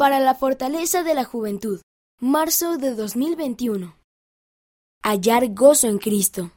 para la fortaleza de la juventud. Marzo de 2021. Hallar gozo en Cristo.